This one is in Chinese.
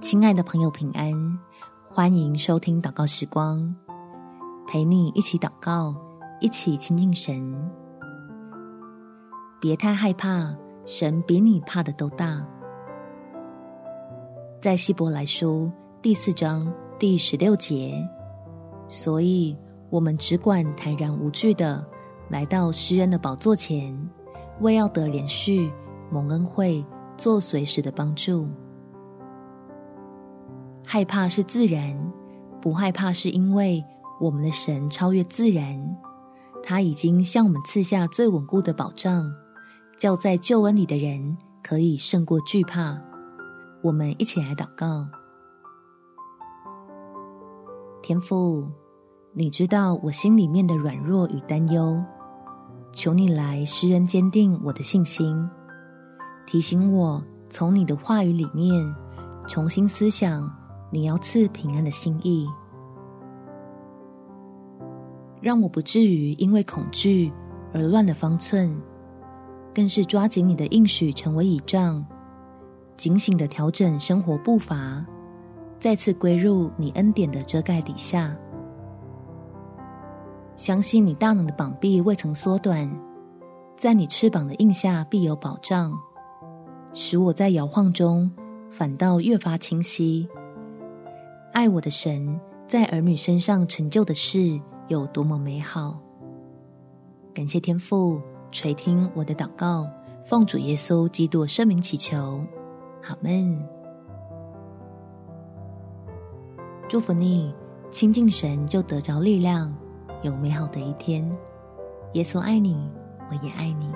亲爱的朋友，平安！欢迎收听祷告时光，陪你一起祷告，一起亲近神。别太害怕，神比你怕的都大。在希伯来书第四章第十六节，所以我们只管坦然无惧的来到诗恩的宝座前，为要得连续、蒙恩惠、做随时的帮助。害怕是自然，不害怕是因为我们的神超越自然，他已经向我们赐下最稳固的保障，叫在救恩里的人可以胜过惧怕。我们一起来祷告。天父，你知道我心里面的软弱与担忧，求你来施恩坚定我的信心，提醒我从你的话语里面重新思想。你要赐平安的心意，让我不至于因为恐惧而乱了方寸，更是抓紧你的应许成为倚仗，警醒的调整生活步伐，再次归入你恩典的遮盖底下。相信你大能的膀臂未曾缩短，在你翅膀的印下必有保障，使我在摇晃中反倒越发清晰。爱我的神在儿女身上成就的事有多么美好！感谢天父垂听我的祷告，奉主耶稣基督圣名祈求，阿们。祝福你，亲近神就得着力量，有美好的一天。耶稣爱你，我也爱你。